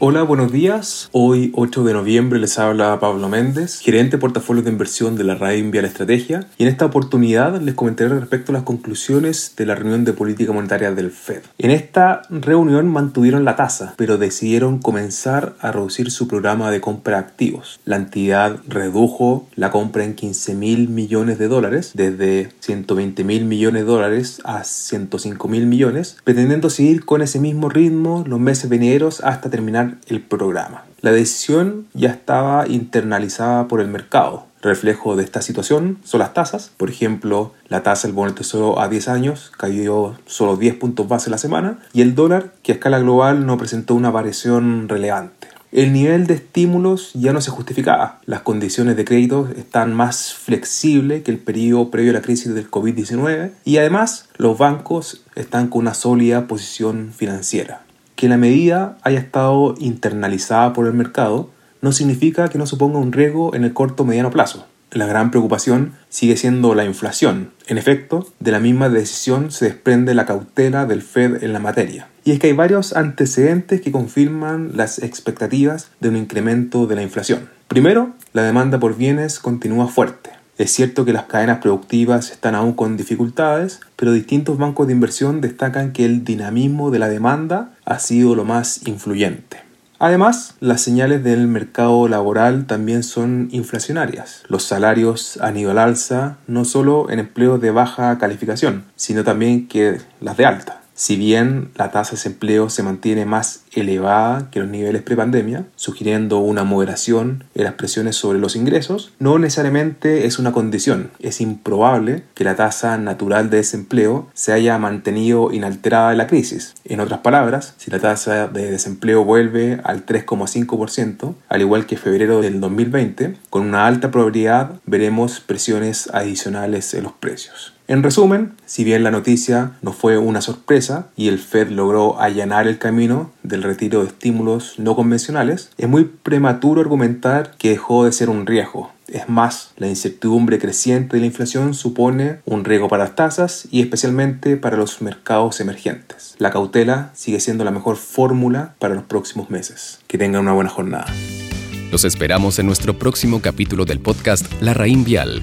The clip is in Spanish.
Hola, buenos días. Hoy, 8 de noviembre, les habla Pablo Méndez, gerente de portafolio de inversión de la RAIN Vial Estrategia, y en esta oportunidad les comentaré respecto a las conclusiones de la reunión de política monetaria del Fed. En esta reunión mantuvieron la tasa, pero decidieron comenzar a reducir su programa de compra de activos. La entidad redujo la compra en 15 mil millones de dólares, desde 120 mil millones de dólares a 105 mil millones, pretendiendo seguir con ese mismo ritmo los meses venideros hasta terminar el programa. La decisión ya estaba internalizada por el mercado. Reflejo de esta situación son las tasas. Por ejemplo, la tasa del bono del tesoro a 10 años cayó solo 10 puntos base la semana y el dólar, que a escala global no presentó una variación relevante. El nivel de estímulos ya no se justificaba. Las condiciones de crédito están más flexibles que el periodo previo a la crisis del COVID-19 y además los bancos están con una sólida posición financiera. Que la medida haya estado internalizada por el mercado no significa que no suponga un riesgo en el corto o mediano plazo. La gran preocupación sigue siendo la inflación. En efecto, de la misma decisión se desprende la cautela del Fed en la materia. Y es que hay varios antecedentes que confirman las expectativas de un incremento de la inflación. Primero, la demanda por bienes continúa fuerte. Es cierto que las cadenas productivas están aún con dificultades, pero distintos bancos de inversión destacan que el dinamismo de la demanda ha sido lo más influyente. Además, las señales del mercado laboral también son inflacionarias. Los salarios han ido al alza no solo en empleos de baja calificación, sino también que las de alta. Si bien la tasa de desempleo se mantiene más elevada que los niveles prepandemia, sugiriendo una moderación en las presiones sobre los ingresos, no necesariamente es una condición. Es improbable que la tasa natural de desempleo se haya mantenido inalterada en la crisis. En otras palabras, si la tasa de desempleo vuelve al 3,5%, al igual que febrero del 2020, con una alta probabilidad veremos presiones adicionales en los precios. En resumen, si bien la noticia no fue una sorpresa y el Fed logró allanar el camino del retiro de estímulos no convencionales, es muy prematuro argumentar que dejó de ser un riesgo. Es más, la incertidumbre creciente de la inflación supone un riesgo para las tasas y especialmente para los mercados emergentes. La cautela sigue siendo la mejor fórmula para los próximos meses. Que tengan una buena jornada. Los esperamos en nuestro próximo capítulo del podcast La Raín Vial